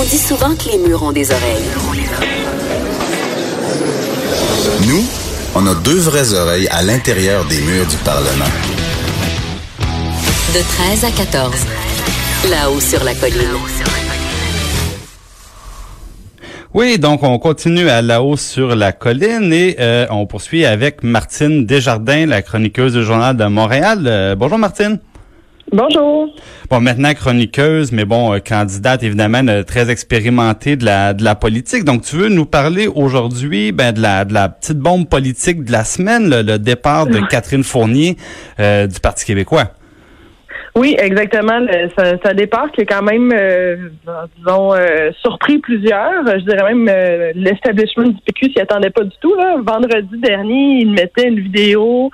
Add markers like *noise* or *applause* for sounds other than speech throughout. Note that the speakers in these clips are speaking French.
On dit souvent que les murs ont des oreilles. Nous, on a deux vraies oreilles à l'intérieur des murs du Parlement. De 13 à 14. Là-haut sur la colline. Oui, donc on continue à la hausse sur la colline et euh, on poursuit avec Martine Desjardins, la chroniqueuse du Journal de Montréal. Euh, bonjour Martine. Bonjour. Bon, maintenant chroniqueuse, mais bon, euh, candidate évidemment très expérimentée de la de la politique. Donc, tu veux nous parler aujourd'hui ben, de la de la petite bombe politique de la semaine, le, départ de Catherine Fournier du Parti québécois. Oui, exactement. Un départ qui est quand même, euh, disons, euh, surpris plusieurs. Je dirais même euh, l'establishment du PQ s'y attendait pas du tout. Là. Vendredi dernier, il mettait une vidéo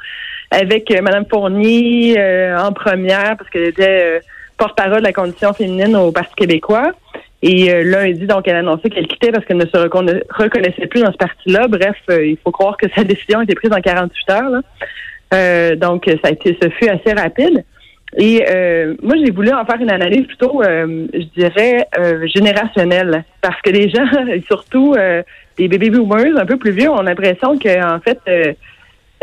avec Mme Fournier en première parce qu'elle était porte-parole de la condition féminine au Parti québécois. Et lundi, donc, elle a annoncé qu'elle quittait parce qu'elle ne se reconnaissait plus dans ce parti-là. Bref, il faut croire que sa décision a été prise en 48 heures. donc, ça a été, ce fut assez rapide. Et euh, moi, j'ai voulu en faire une analyse plutôt, euh, je dirais, euh, générationnelle, parce que les gens, *laughs* surtout les bébés boomers un peu plus vieux, ont l'impression qu'en fait,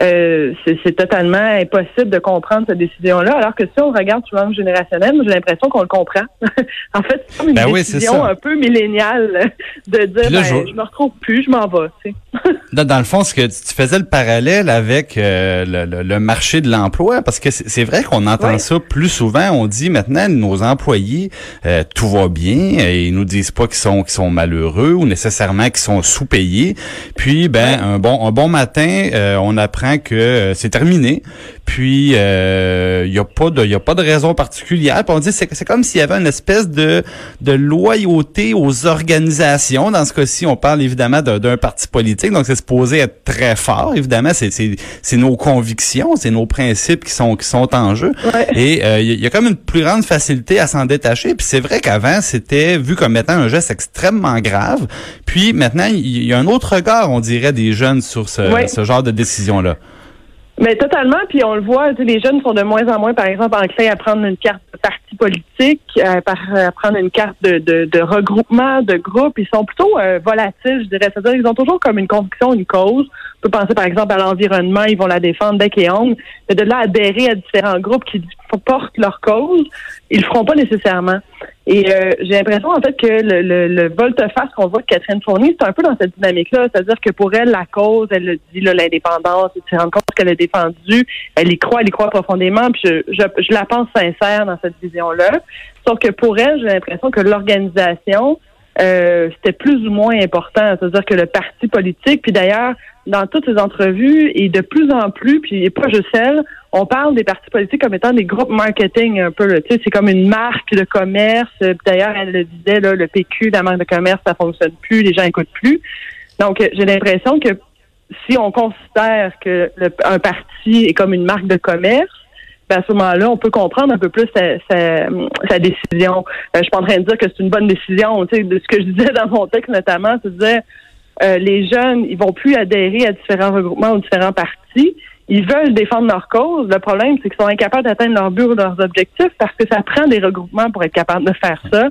euh, c'est totalement impossible de comprendre cette décision-là. Alors que si on regarde sur l'angle générationnel, j'ai l'impression qu'on le comprend. *laughs* en fait, c'est comme une ben décision un peu milléniale *laughs* de dire ben, je... me retrouve plus, je m'en vais. dans, le fond, ce que tu faisais le parallèle avec euh, le, marché de l'emploi, parce que c'est vrai qu'on entend ça plus souvent. On dit maintenant nos employés, euh, tout va bien, et ils nous disent pas qu'ils sont qu'ils sont malheureux ou nécessairement qu'ils sont sous-payés. Puis ben un bon un bon matin, on apprend que euh, c'est terminé. Puis il euh, y a pas de y a pas de raison particulière. Puis on dit c'est c'est comme s'il y avait une espèce de de loyauté aux organisations. Dans ce cas-ci, on parle évidemment d'un parti politique, donc c'est supposé être très fort. Évidemment, c'est c'est c'est nos convictions, c'est nos principes qui sont qui sont en jeu. Et il euh, y, a comme une plus grande facilité à s'en détacher. Puis c'est vrai qu'avant c'était vu comme étant un geste extrêmement grave. Puis maintenant il y, a un autre regard, on dirait, des jeunes sur ce, ce genre de décision là. Mais totalement, puis on le voit, les jeunes sont de moins en moins, par exemple, enclins à prendre une carte de parti politique, à, prendre une carte de, de, regroupement, de groupe. Ils sont plutôt euh, volatiles, je dirais. C'est-à-dire ils ont toujours comme une conviction, une cause. On peut penser, par exemple, à l'environnement, ils vont la défendre dès et ongles. Mais de là adhérer à différents groupes qui portent leur cause, ils le feront pas nécessairement. Et euh, j'ai l'impression, en fait, que le, volte-face qu'on voit de Catherine Fournier, c'est un peu dans cette dynamique-là. C'est-à-dire que pour elle, la cause, elle le dit, l'indépendance, elle se rend compte qu'elle a défendue, elle y croit, elle y croit profondément, puis je la pense sincère dans cette vision-là. Sauf que pour elle, j'ai l'impression que l'organisation, euh, c'était plus ou moins important. C'est-à-dire que le parti politique, puis d'ailleurs, dans toutes ces entrevues, et de plus en plus, puis pas juste elle, on parle des partis politiques comme étant des groupes marketing un peu. Tu sais, c'est comme une marque de commerce. D'ailleurs, elle le disait, là, le PQ, la marque de commerce, ça fonctionne plus, les gens écoutent plus. Donc, j'ai l'impression que si on considère que un parti est comme une marque de commerce, à ce moment-là, on peut comprendre un peu plus sa, décision. Euh, je suis pas en train de dire que c'est une bonne décision. Tu sais, de ce que je disais *laughs* dans mon texte notamment, c'est de dire euh, les jeunes, ils vont plus adhérer à différents regroupements ou différents partis ils veulent défendre leur cause. Le problème, c'est qu'ils sont incapables d'atteindre leur but ou leurs objectifs parce que ça prend des regroupements pour être capable de faire ça.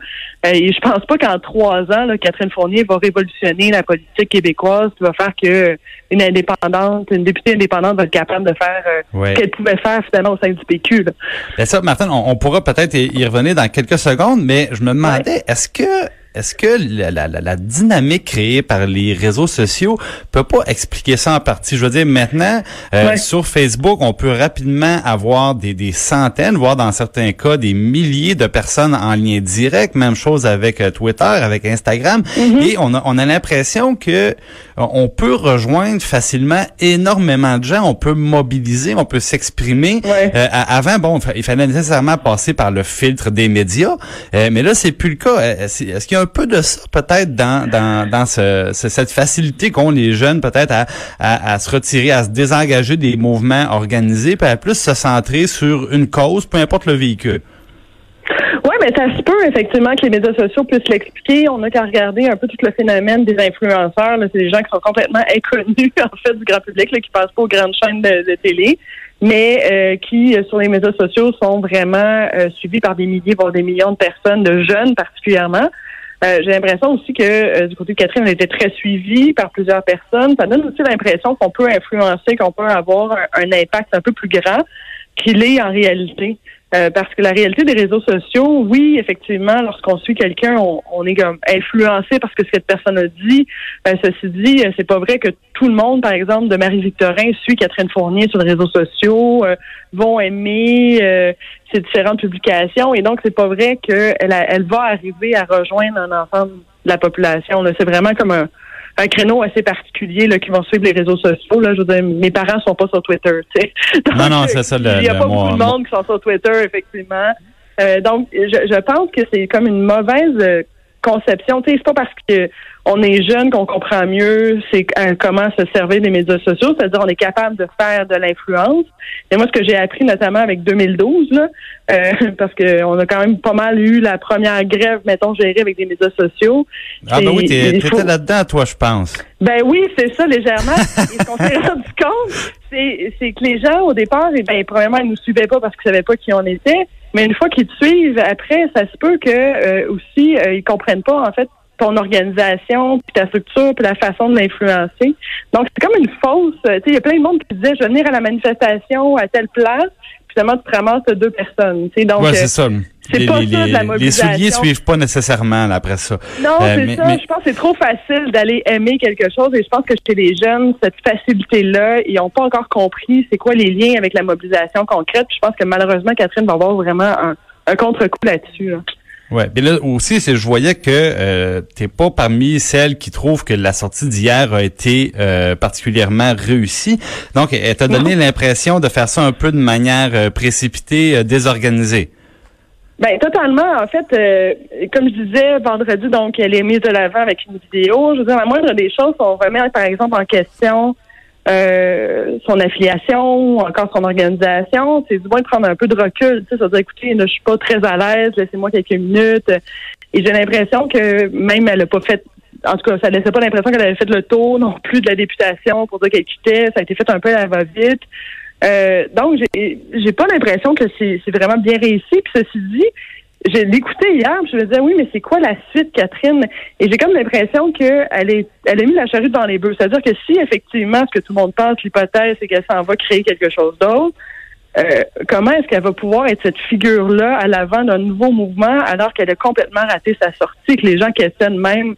Euh, et je pense pas qu'en trois ans, là, Catherine Fournier va révolutionner la politique québécoise, qui va faire que une indépendante, une députée indépendante va être capable de faire euh, ce qu'elle pouvait faire finalement au sein du PQ. Là. Ben ça, Martin, on, pourra peut-être y revenir dans quelques secondes, mais je me demandais, est-ce que est-ce que la, la, la, dynamique créée par les réseaux sociaux peut pas expliquer ça en partie? Je veux dire, maintenant, euh, sur Facebook, on peut rapidement avoir des, des, centaines, voire dans certains cas, des milliers de personnes en lien direct. Même chose avec euh, Twitter, avec Instagram. Mm-hmm. Et on a, on a l'impression que euh, on peut rejoindre facilement énormément de gens. On peut mobiliser, on peut s'exprimer. avant, bon, il fallait nécessairement passer par le filtre des médias. mais là, c'est plus le cas. Est-ce qu'il y a un peu de ça peut-être dans, dans, dans ce, cette facilité qu'ont les jeunes peut-être à, à, se retirer, à se désengager des mouvements organisés, puis à plus se centrer sur une cause, peu importe le véhicule. Oui, mais ça se peut effectivement que les médias sociaux puissent l'expliquer. On n'a qu'à regarder un peu tout le phénomène des influenceurs. C'est des gens qui sont complètement inconnus *laughs* en fait du grand public, là, qui passent pas aux grandes chaînes de, télé, mais euh, qui euh, sur les médias sociaux sont vraiment euh, suivis par des milliers, voire des millions de personnes, de jeunes particulièrement. Euh, j'ai l'impression aussi que euh, du côté de Catherine, elle était très suivie par plusieurs personnes. Ça donne aussi l'impression qu'on peut influencer, qu'on peut avoir un, impact un peu plus grand qu'il est en réalité. Euh, parce que la réalité des réseaux sociaux, oui, effectivement, lorsqu'on suit quelqu'un, on, est comme influencé parce que cette personne a dit. Euh, ceci dit, c'est pas vrai que tout le monde, par exemple, de Marie-Victorin suit Catherine Fournier sur les réseaux sociaux, vont aimer ses différentes publications. Et donc, c'est pas vrai qu'elle elle va arriver à rejoindre un ensemble de la population. C'est vraiment comme un, un créneau assez particulier là, qui vont suivre les réseaux sociaux. Là. Je veux dire, mes parents sont pas sur Twitter. *laughs* non, non, c'est ça. il n'y a pas beaucoup de monde qui sont sur Twitter, effectivement. Euh, donc, je, je pense que c'est comme une mauvaise euh, conception. Tu sais, c'est pas parce que on est jeune qu'on comprend mieux c'est euh, comment se servir des médias sociaux, c'est-à-dire on est capable de faire de l'influence. Et moi, ce que j'ai appris notamment avec 2012, là, euh, *laughs* parce qu'on a quand même pas mal eu la première grève, mettons, gérée avec des médias sociaux. Ah ben oui, t'étais là-dedans, toi, je pense. Ben oui, c'est ça, légèrement. Et ce qu'on s'est *laughs* rendu compte, c'est que les gens, au départ, eh ben, premièrement, ils nous suivaient pas parce qu'ils savaient pas qui on était. Mais une fois qu'ils te suivent, après, ça se peut que euh, aussi, ils comprennent pas, en fait, ton organisation, puis ta structure, puis la façon de l'influencer. Donc, c'est comme une fausse. Tu sais, il y a plein de monde qui disait, je vais venir à la manifestation à telle place. Puis finalement, tu te ramasses deux personnes. Tu sais, donc, ouais, c'est ça. C'est pas ça de la mobilisation. Les souliers suivent pas nécessairement après ça. Non, euh, c'est ça. Je pense que c'est trop facile d'aller aimer quelque chose et je pense que chez les jeunes, cette facilité-là, ils n'ont pas encore compris c'est quoi les liens avec la mobilisation concrète. je pense que malheureusement, Catherine va avoir vraiment un, un contre-coup là-dessus. là dessus Ouais, mais là aussi, c'est je voyais que euh, t'es pas parmi celles qui trouvent que la sortie d'hier a été euh, particulièrement réussie. Donc, elle t'a donné l'impression de faire ça un peu de manière euh, précipitée, euh, désorganisée? Ben totalement. En fait, comme je disais vendredi, donc elle est mise de l'avant avec une vidéo. Je veux dire, la moindre des choses, on remet par exemple en question euh, son affiliation, encore son organisation, c'est du moins de prendre un peu de recul, tu sais, dire écoutez, je suis pas très à l'aise, laissez-moi quelques minutes. Et j'ai l'impression que même elle a pas fait en tout cas, ça laissait pas l'impression qu'elle avait fait le tour non plus de la députation pour dire qu'elle quittait. Ça a été fait un peu à la va-vite. Euh, donc, j'ai, pas l'impression que c'est vraiment bien réussi. Puis ceci dit, j'ai l'écouté hier, je me disais oui, mais c'est quoi la suite, Catherine? Et j'ai comme l'impression qu'elle est, elle a mis la charrue dans les bœufs. C'est-à-dire que si effectivement, ce que tout le monde pense, l'hypothèse, c'est qu'elle s'en va créer quelque chose d'autre, euh, comment est-ce qu'elle va pouvoir être cette figure-là à l'avant d'un nouveau mouvement alors qu'elle a complètement raté sa sortie, que les gens questionnent même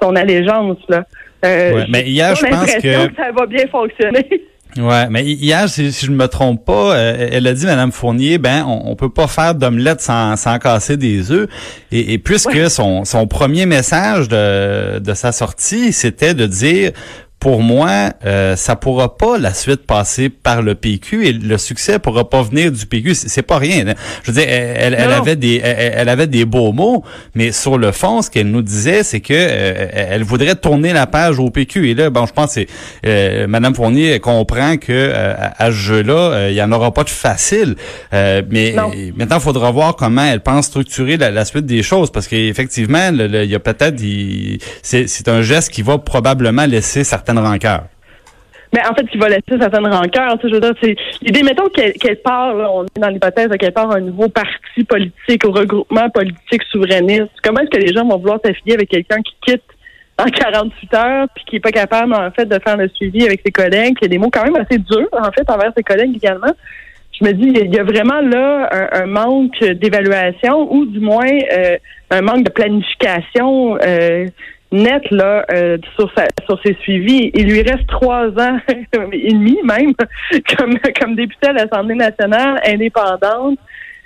son allégeance là? Euh, mais hier, je pense que... que ça va bien fonctionner. *laughs* Ouais, mais hier, si, je ne me trompe pas, euh, elle a dit, Madame Fournier, ben, on, on peut pas faire d'omelette sans, sans casser des œufs. Et, et puisque son, son premier message de, de sa sortie, c'était de dire, pour moi, euh, ça pourra pas la suite passer par le PQ et le succès pourra pas venir du PQ. C'est pas rien. Hein. Je veux dire, elle, elle, avait des, elle, avait des beaux mots, mais sur le fond, ce qu'elle nous disait, c'est que euh, elle voudrait tourner la page au PQ. Et là, bon, je pense que euh, Madame Fournier comprend que euh, à, ce jeu-là, il y en aura pas de facile. mais maintenant, il faudra voir comment elle pense structurer la, suite des choses, parce qu'effectivement, il y a peut-être, c'est un geste qui va probablement laisser certains rancœur. Mais en fait, qui va laisser certaines rancœurs. Je veux dire, l'idée, mettons qu'elle part, on est dans l'hypothèse qu'elle part un nouveau parti politique ou regroupement politique souverainiste. Comment est-ce que les gens vont vouloir s'affilier avec quelqu'un qui quitte en 48 heures puis qui est pas capable, en fait, de faire le suivi avec ses collègues, qui a des mots quand même assez durs, en fait, envers ses collègues également. Je me dis, il y a vraiment là un, manque d'évaluation ou du moins euh, un manque de planification. Euh, net là euh, sur sa, sur ses suivis. Il lui reste trois ans *laughs* et demi même *laughs* comme comme députée à l'Assemblée nationale indépendante.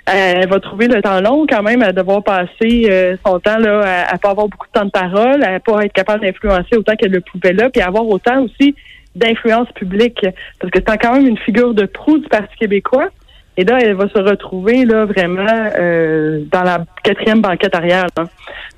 Euh, elle va trouver le temps long quand même à devoir passer euh, son temps là à, pas avoir beaucoup de temps de parole, à pas être capable d'influencer autant qu'elle le pouvait là, puis avoir autant aussi d'influence publique parce que c'est quand même une figure de proue du Parti québécois. Et là, elle va se retrouver là vraiment euh, dans la quatrième banquette arrière.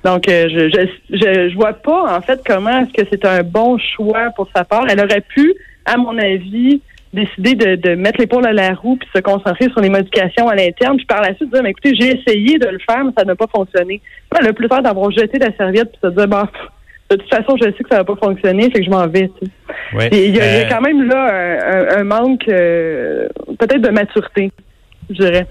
Donc, euh, je, je, je, vois pas en fait comment est-ce que c'est un bon choix pour sa part. Elle aurait pu, à mon avis, décider de, de mettre l'épaule à la roue puis se concentrer sur les modifications à l'interne. Puis par la suite dire, mais écoutez, j'ai essayé de le faire, mais ça n'a pas fonctionné. Elle a plus peur d'avoir jeté la serviette puis se dire, bah, de toute façon, je sais que ça va pas fonctionner, c'est que je m'en vais. il, y a, euh, quand même là un, manque peut-être de maturité je dirais.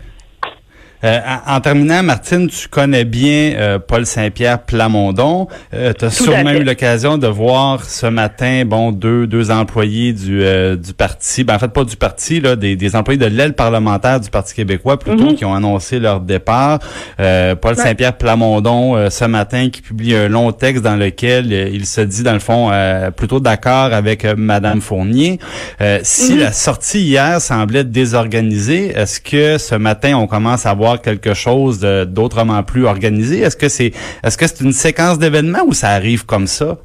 Euh, en, terminant, Martine, tu connais bien euh, Paul Saint-Pierre Plamondon. Euh, tu as sûrement eu l'occasion de voir ce matin, bon, deux, deux employés du, du parti, ben, en fait pas du parti, là, des, des employés de l'aile parlementaire du Parti québécois plutôt, mhm. qui ont annoncé leur départ. Paul Saint-Pierre Plamondon, ce matin, qui publie un long texte dans lequel il se dit, dans le fond, plutôt d'accord avec Madame Fournier. si mhm. la sortie hier semblait désorganisée, est-ce que ce matin, on commence à voir quelque chose d'autrement plus organisé? Est-ce que c'est est-ce que c'est une séquence d'événements ou ça arrive comme ça?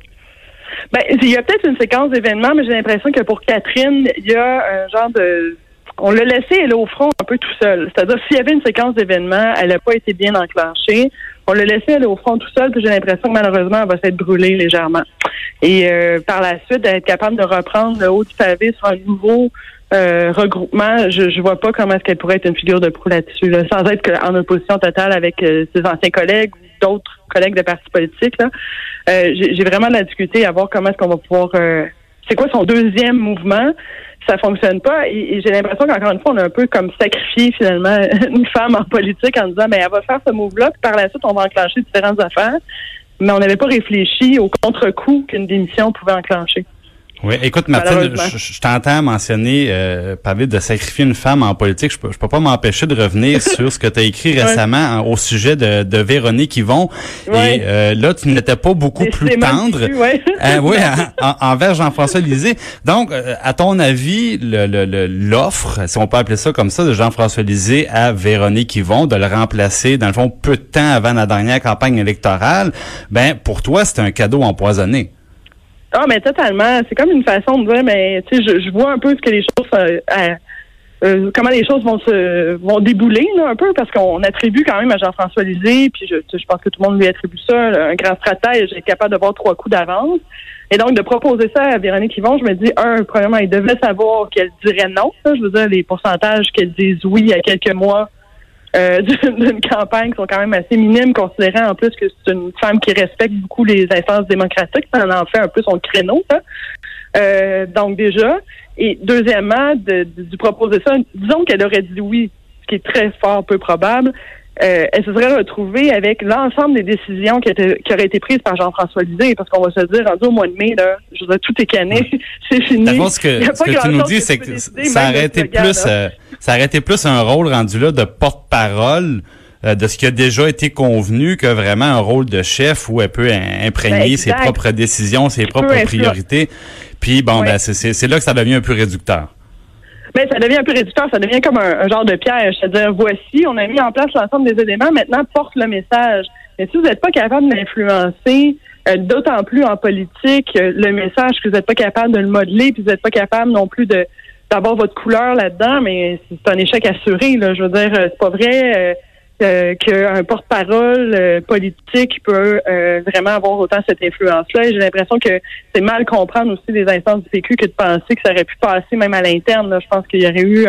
Ben, il y a peut-être une séquence d'événements, mais j'ai l'impression que pour Catherine, il y a un genre de on l'a laissé aller au front un peu tout seul. C'est-à-dire s'il y avait une séquence d'événements, elle n'a pas été bien enclenchée. On l'a laissé aller au front tout seul, puis j'ai l'impression que malheureusement, elle va s'être brûlée légèrement. Et euh, par la suite, d'être capable de reprendre le haut du pavé sur un nouveau euh, regroupement, je ne vois pas comment est-ce qu'elle pourrait être une figure de proue là-dessus, sans être en opposition totale avec euh, ses anciens collègues ou d'autres collègues de partis politiques. Là. Euh, j'ai vraiment de la difficulté à voir comment est-ce qu'on va pouvoir... c'est quoi son deuxième mouvement? Ça fonctionne pas. Et, j'ai l'impression qu'encore une fois, on a un peu comme sacrifié finalement *laughs* une femme en politique en disant, mais ben, elle va faire ce move-là, puis par la suite, on va enclencher différentes affaires. Mais on n'avait pas réfléchi au contre-coup qu'une démission pouvait enclencher. Oui, écoute, Martine, je, t'entends mentionner, euh, parler de sacrifier une femme en politique. Je peux, je peux pas m'empêcher de revenir *laughs* sur ce que tu as écrit récemment au sujet de, de Véronique Yvon. Et euh, là, tu n'étais pas beaucoup plus tendre euh, oui, *laughs* envers Jean-François Lisée. Donc, euh, à ton avis, l'offre, si on peut appeler ça comme ça, de Jean-François Lisée à Véronique Yvon, de le remplacer, dans le fond, peu de temps avant la dernière campagne électorale, ben pour toi, c'est un cadeau empoisonné. Ah, mais totalement. C'est comme une façon de dire, mais tu sais, je, je, vois un peu ce que les choses, euh, euh, comment les choses vont se vont débouler là, un peu, parce qu'on attribue quand même à Jean-François Lisée, puis je, je pense que tout le monde lui attribue ça, un grand stratège, est capable de voir trois coups d'avance. Et donc, de proposer ça à Véronique Yvon, je me dis, un, premièrement, il devait savoir qu'elle dirait non. Je veux dire, les pourcentages qu'elle dise oui a quelques mois euh, *laughs* d'une campagne qui sont quand même assez minimes, considérant en plus que c'est une femme qui respecte beaucoup les instances démocratiques. Ça en fait un peu son créneau. Euh, donc déjà. Et deuxièmement, de, de, proposer ça, disons qu'elle aurait dit oui, ce qui est très fort peu probable. Euh, elle se serait retrouvée avec l'ensemble des décisions qui, étaient, qui auraient été prises par Jean-François Lisée, parce qu'on va se dire, rendu au mois de mai, là, je veux dire, tout est *laughs* c'est fini. que, ce que tu nous dis, c'est que ça aurait été plus, euh, ça aurait été plus un rôle rendu là de porte-parole euh, de ce qui a déjà été convenu que vraiment un rôle de chef où elle peut imprégner ben, ses propres décisions, ses propres priorités. Puis bon, ben c'est là que ça devient un peu réducteur. Mais ben, ça devient un peu réducteur, ça devient comme un, genre de piège. C'est-à-dire, voici, on a mis en place l'ensemble des éléments, maintenant porte le message. Mais si vous n'êtes pas capable d'influencer, euh, d'autant plus en politique, euh, le message que vous n'êtes pas capable de le modeler, puis vous n'êtes pas capable non plus de d'avoir votre couleur là-dedans, mais c'est un échec assuré. Là. Je veux dire, euh, c'est pas vrai. Euh, qu'un porte-parole euh, politique peut euh, vraiment avoir autant cette influence-là. J'ai l'impression que c'est mal comprendre aussi des instances du PQ que de penser que ça aurait pu passer même à l'interne. Je pense qu'il y aurait eu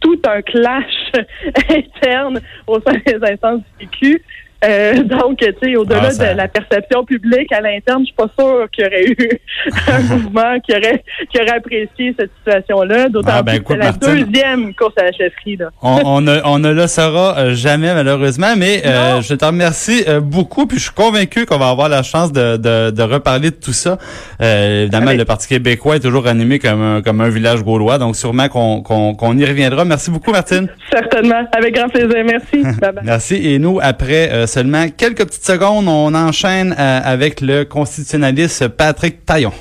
tout un clash *laughs* interne au sein des instances du PQ. Euh, donc, tu sais, au-delà ah, de la perception publique à l'interne, je suis pas sûr qu'il y aurait eu *laughs* un *laughs* mouvement qui aurait qui aurait apprécié cette situation-là. D'autant ah, ben, plus que c'est la deuxième course à la chefferie. Là. On, on, ne, on ne le saura euh, jamais malheureusement, mais euh, je te remercie beaucoup. Puis je suis convaincu qu'on va avoir la chance de, de, de reparler de tout ça. évidemment, le Parti québécois est toujours animé comme un, comme un village gaulois, donc sûrement qu'on qu'on y reviendra. Merci beaucoup, Martine. Certainement, avec grand plaisir. Merci. *laughs* Merci. Et nous, après seulement quelques petites secondes, on enchaîne euh, avec le constitutionnaliste Patrick Taillon.